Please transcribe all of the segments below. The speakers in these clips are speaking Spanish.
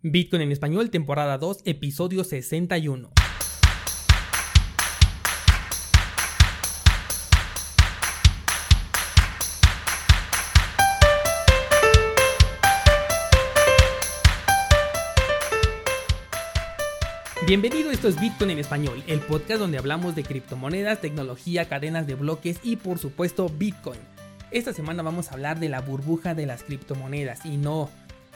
Bitcoin en español, temporada 2, episodio 61. Bienvenido, esto es Bitcoin en español, el podcast donde hablamos de criptomonedas, tecnología, cadenas de bloques y por supuesto Bitcoin. Esta semana vamos a hablar de la burbuja de las criptomonedas y no,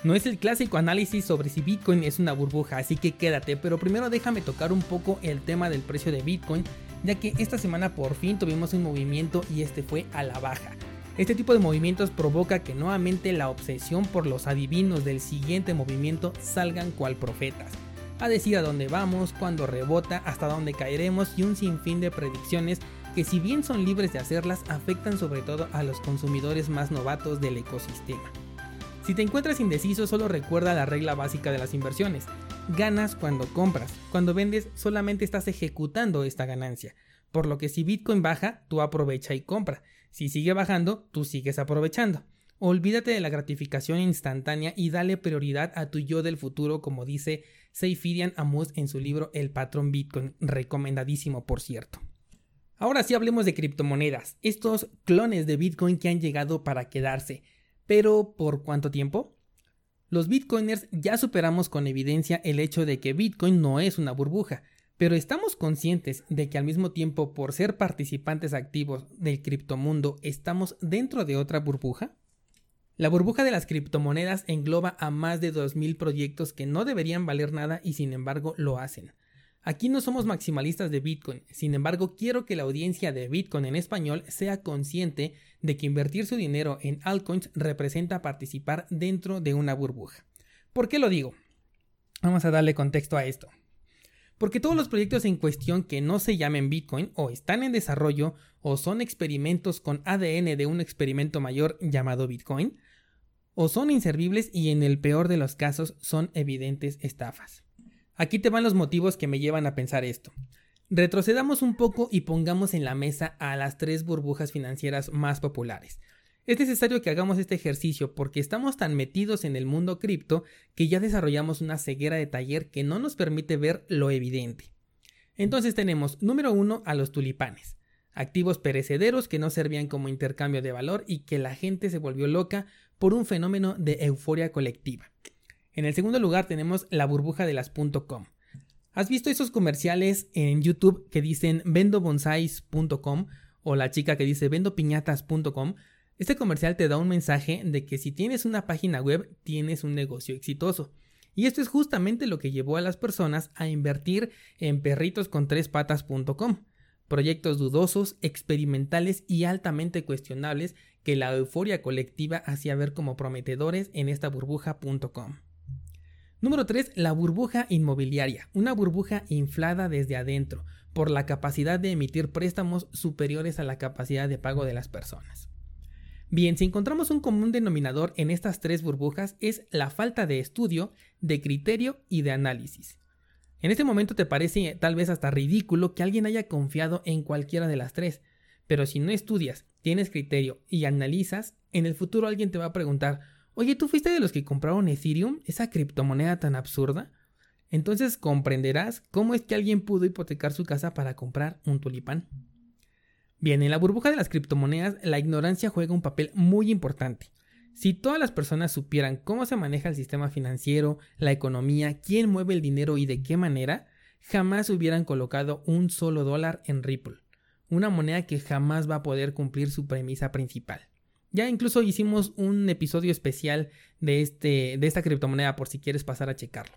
no es el clásico análisis sobre si Bitcoin es una burbuja, así que quédate, pero primero déjame tocar un poco el tema del precio de Bitcoin, ya que esta semana por fin tuvimos un movimiento y este fue a la baja. Este tipo de movimientos provoca que nuevamente la obsesión por los adivinos del siguiente movimiento salgan cual profetas, a decir a dónde vamos, cuándo rebota, hasta dónde caeremos y un sinfín de predicciones que si bien son libres de hacerlas afectan sobre todo a los consumidores más novatos del ecosistema. Si te encuentras indeciso, solo recuerda la regla básica de las inversiones. Ganas cuando compras. Cuando vendes, solamente estás ejecutando esta ganancia. Por lo que si Bitcoin baja, tú aprovecha y compra. Si sigue bajando, tú sigues aprovechando. Olvídate de la gratificación instantánea y dale prioridad a tu yo del futuro, como dice Seyfidian Amos en su libro El patrón Bitcoin, recomendadísimo por cierto. Ahora sí hablemos de criptomonedas, estos clones de Bitcoin que han llegado para quedarse. Pero ¿por cuánto tiempo? Los bitcoiners ya superamos con evidencia el hecho de que Bitcoin no es una burbuja, pero estamos conscientes de que al mismo tiempo por ser participantes activos del criptomundo estamos dentro de otra burbuja? La burbuja de las criptomonedas engloba a más de 2.000 proyectos que no deberían valer nada y sin embargo lo hacen. Aquí no somos maximalistas de Bitcoin, sin embargo quiero que la audiencia de Bitcoin en español sea consciente de que invertir su dinero en altcoins representa participar dentro de una burbuja. ¿Por qué lo digo? Vamos a darle contexto a esto. Porque todos los proyectos en cuestión que no se llamen Bitcoin o están en desarrollo o son experimentos con ADN de un experimento mayor llamado Bitcoin, o son inservibles y en el peor de los casos son evidentes estafas. Aquí te van los motivos que me llevan a pensar esto. Retrocedamos un poco y pongamos en la mesa a las tres burbujas financieras más populares. Es necesario que hagamos este ejercicio porque estamos tan metidos en el mundo cripto que ya desarrollamos una ceguera de taller que no nos permite ver lo evidente. Entonces tenemos número uno a los tulipanes, activos perecederos que no servían como intercambio de valor y que la gente se volvió loca por un fenómeno de euforia colectiva. En el segundo lugar tenemos la burbuja de las .com. ¿Has visto esos comerciales en YouTube que dicen vendobonsais.com o la chica que dice vendopiñatas.com? Este comercial te da un mensaje de que si tienes una página web tienes un negocio exitoso. Y esto es justamente lo que llevó a las personas a invertir en perritoscontrespatas.com, proyectos dudosos, experimentales y altamente cuestionables que la euforia colectiva hacía ver como prometedores en esta burbuja.com. Número 3. La burbuja inmobiliaria. Una burbuja inflada desde adentro por la capacidad de emitir préstamos superiores a la capacidad de pago de las personas. Bien, si encontramos un común denominador en estas tres burbujas es la falta de estudio, de criterio y de análisis. En este momento te parece tal vez hasta ridículo que alguien haya confiado en cualquiera de las tres, pero si no estudias, tienes criterio y analizas, en el futuro alguien te va a preguntar, Oye, ¿tú fuiste de los que compraron Ethereum, esa criptomoneda tan absurda? Entonces comprenderás cómo es que alguien pudo hipotecar su casa para comprar un tulipán. Bien, en la burbuja de las criptomonedas la ignorancia juega un papel muy importante. Si todas las personas supieran cómo se maneja el sistema financiero, la economía, quién mueve el dinero y de qué manera, jamás hubieran colocado un solo dólar en Ripple, una moneda que jamás va a poder cumplir su premisa principal. Ya incluso hicimos un episodio especial de, este, de esta criptomoneda por si quieres pasar a checarlo.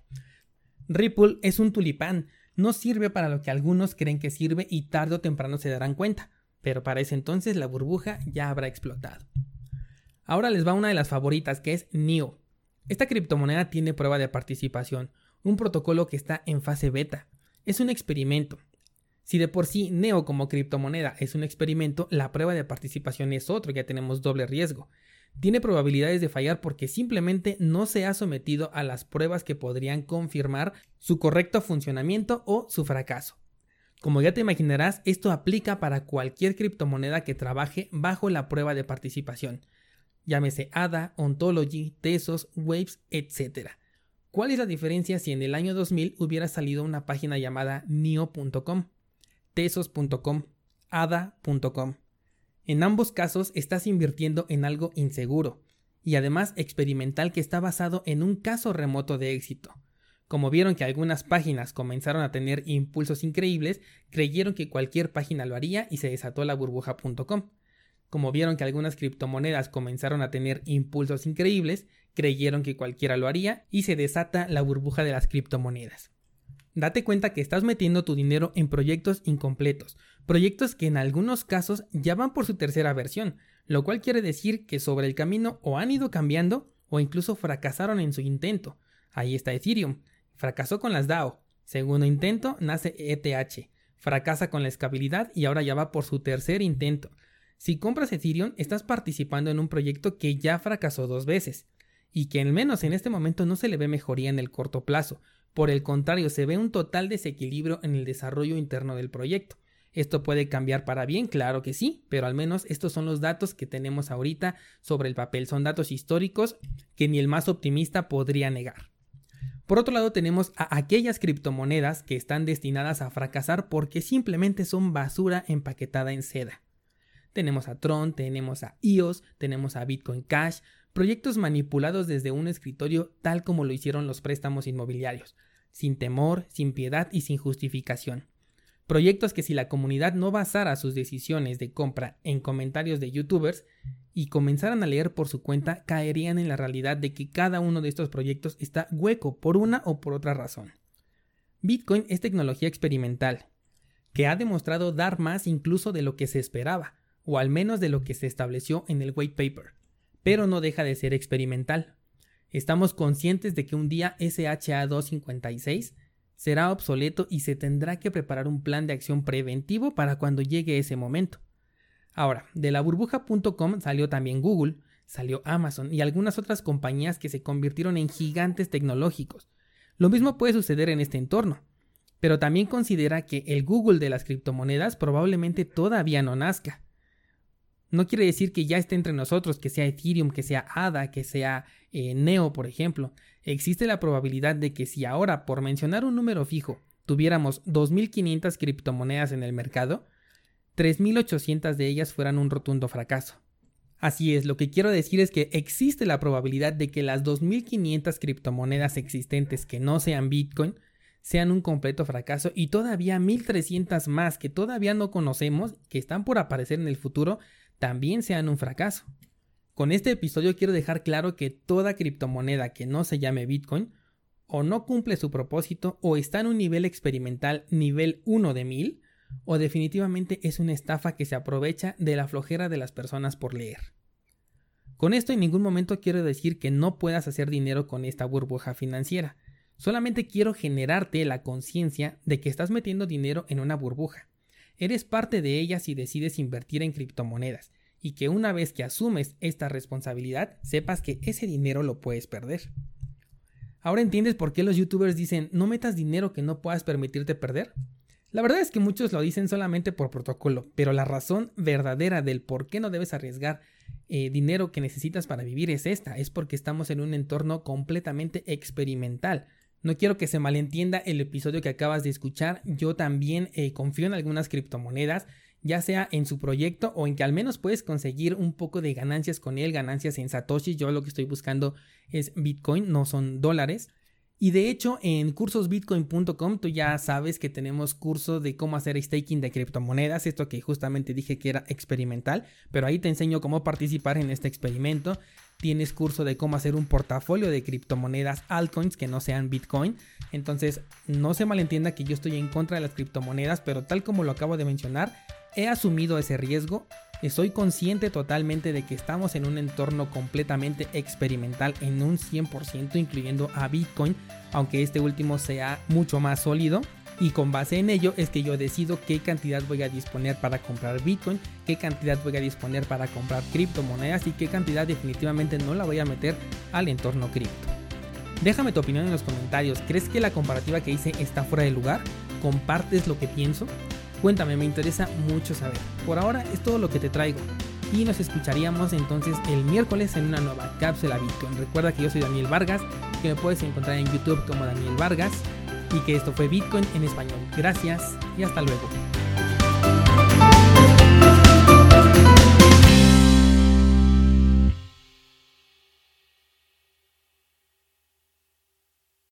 Ripple es un tulipán, no sirve para lo que algunos creen que sirve y tarde o temprano se darán cuenta, pero para ese entonces la burbuja ya habrá explotado. Ahora les va una de las favoritas que es NIO. Esta criptomoneda tiene prueba de participación, un protocolo que está en fase beta. Es un experimento, si de por sí Neo como criptomoneda es un experimento, la prueba de participación es otro, ya tenemos doble riesgo. Tiene probabilidades de fallar porque simplemente no se ha sometido a las pruebas que podrían confirmar su correcto funcionamiento o su fracaso. Como ya te imaginarás, esto aplica para cualquier criptomoneda que trabaje bajo la prueba de participación. Llámese ADA, Ontology, Tesos, Waves, etc. ¿Cuál es la diferencia si en el año 2000 hubiera salido una página llamada nio.com, tesos.com, ada.com? En ambos casos estás invirtiendo en algo inseguro y además experimental que está basado en un caso remoto de éxito. Como vieron que algunas páginas comenzaron a tener impulsos increíbles, creyeron que cualquier página lo haría y se desató la burbuja.com. Como vieron que algunas criptomonedas comenzaron a tener impulsos increíbles, creyeron que cualquiera lo haría y se desata la burbuja de las criptomonedas. Date cuenta que estás metiendo tu dinero en proyectos incompletos, proyectos que en algunos casos ya van por su tercera versión, lo cual quiere decir que sobre el camino o han ido cambiando o incluso fracasaron en su intento. Ahí está Ethereum, fracasó con las DAO, segundo intento nace ETH, fracasa con la escalabilidad y ahora ya va por su tercer intento. Si compras Ethereum, estás participando en un proyecto que ya fracasó dos veces y que al menos en este momento no se le ve mejoría en el corto plazo. Por el contrario, se ve un total desequilibrio en el desarrollo interno del proyecto. Esto puede cambiar para bien, claro que sí, pero al menos estos son los datos que tenemos ahorita sobre el papel. Son datos históricos que ni el más optimista podría negar. Por otro lado tenemos a aquellas criptomonedas que están destinadas a fracasar porque simplemente son basura empaquetada en seda. Tenemos a Tron, tenemos a IOS, tenemos a Bitcoin Cash, proyectos manipulados desde un escritorio tal como lo hicieron los préstamos inmobiliarios, sin temor, sin piedad y sin justificación. Proyectos que si la comunidad no basara sus decisiones de compra en comentarios de youtubers y comenzaran a leer por su cuenta, caerían en la realidad de que cada uno de estos proyectos está hueco por una o por otra razón. Bitcoin es tecnología experimental, que ha demostrado dar más incluso de lo que se esperaba, o al menos de lo que se estableció en el white paper, pero no deja de ser experimental. Estamos conscientes de que un día SHA-256 será obsoleto y se tendrá que preparar un plan de acción preventivo para cuando llegue ese momento. Ahora, de la burbuja.com salió también Google, salió Amazon y algunas otras compañías que se convirtieron en gigantes tecnológicos. Lo mismo puede suceder en este entorno, pero también considera que el Google de las criptomonedas probablemente todavía no nazca. No quiere decir que ya esté entre nosotros, que sea Ethereum, que sea ADA, que sea eh, Neo, por ejemplo. Existe la probabilidad de que si ahora, por mencionar un número fijo, tuviéramos 2.500 criptomonedas en el mercado, 3.800 de ellas fueran un rotundo fracaso. Así es, lo que quiero decir es que existe la probabilidad de que las 2.500 criptomonedas existentes que no sean Bitcoin sean un completo fracaso y todavía 1.300 más que todavía no conocemos, que están por aparecer en el futuro, también sean un fracaso. Con este episodio quiero dejar claro que toda criptomoneda que no se llame Bitcoin o no cumple su propósito o está en un nivel experimental nivel 1 de 1000 o definitivamente es una estafa que se aprovecha de la flojera de las personas por leer. Con esto en ningún momento quiero decir que no puedas hacer dinero con esta burbuja financiera. Solamente quiero generarte la conciencia de que estás metiendo dinero en una burbuja Eres parte de ella si decides invertir en criptomonedas y que una vez que asumes esta responsabilidad sepas que ese dinero lo puedes perder. Ahora entiendes por qué los youtubers dicen no metas dinero que no puedas permitirte perder. La verdad es que muchos lo dicen solamente por protocolo, pero la razón verdadera del por qué no debes arriesgar eh, dinero que necesitas para vivir es esta, es porque estamos en un entorno completamente experimental, no quiero que se malentienda el episodio que acabas de escuchar. Yo también eh, confío en algunas criptomonedas, ya sea en su proyecto o en que al menos puedes conseguir un poco de ganancias con él, ganancias en Satoshi. Yo lo que estoy buscando es Bitcoin, no son dólares. Y de hecho, en cursosbitcoin.com tú ya sabes que tenemos curso de cómo hacer staking de criptomonedas, esto que justamente dije que era experimental, pero ahí te enseño cómo participar en este experimento tienes curso de cómo hacer un portafolio de criptomonedas altcoins que no sean Bitcoin. Entonces, no se malentienda que yo estoy en contra de las criptomonedas, pero tal como lo acabo de mencionar, he asumido ese riesgo. Soy consciente totalmente de que estamos en un entorno completamente experimental en un 100%, incluyendo a Bitcoin, aunque este último sea mucho más sólido y con base en ello es que yo decido qué cantidad voy a disponer para comprar Bitcoin, qué cantidad voy a disponer para comprar criptomonedas y qué cantidad definitivamente no la voy a meter al entorno cripto. Déjame tu opinión en los comentarios, ¿crees que la comparativa que hice está fuera de lugar? ¿Compartes lo que pienso? Cuéntame, me interesa mucho saber. Por ahora es todo lo que te traigo y nos escucharíamos entonces el miércoles en una nueva cápsula Bitcoin. Recuerda que yo soy Daniel Vargas que me puedes encontrar en YouTube como Daniel Vargas y que esto fue Bitcoin en español. Gracias y hasta luego.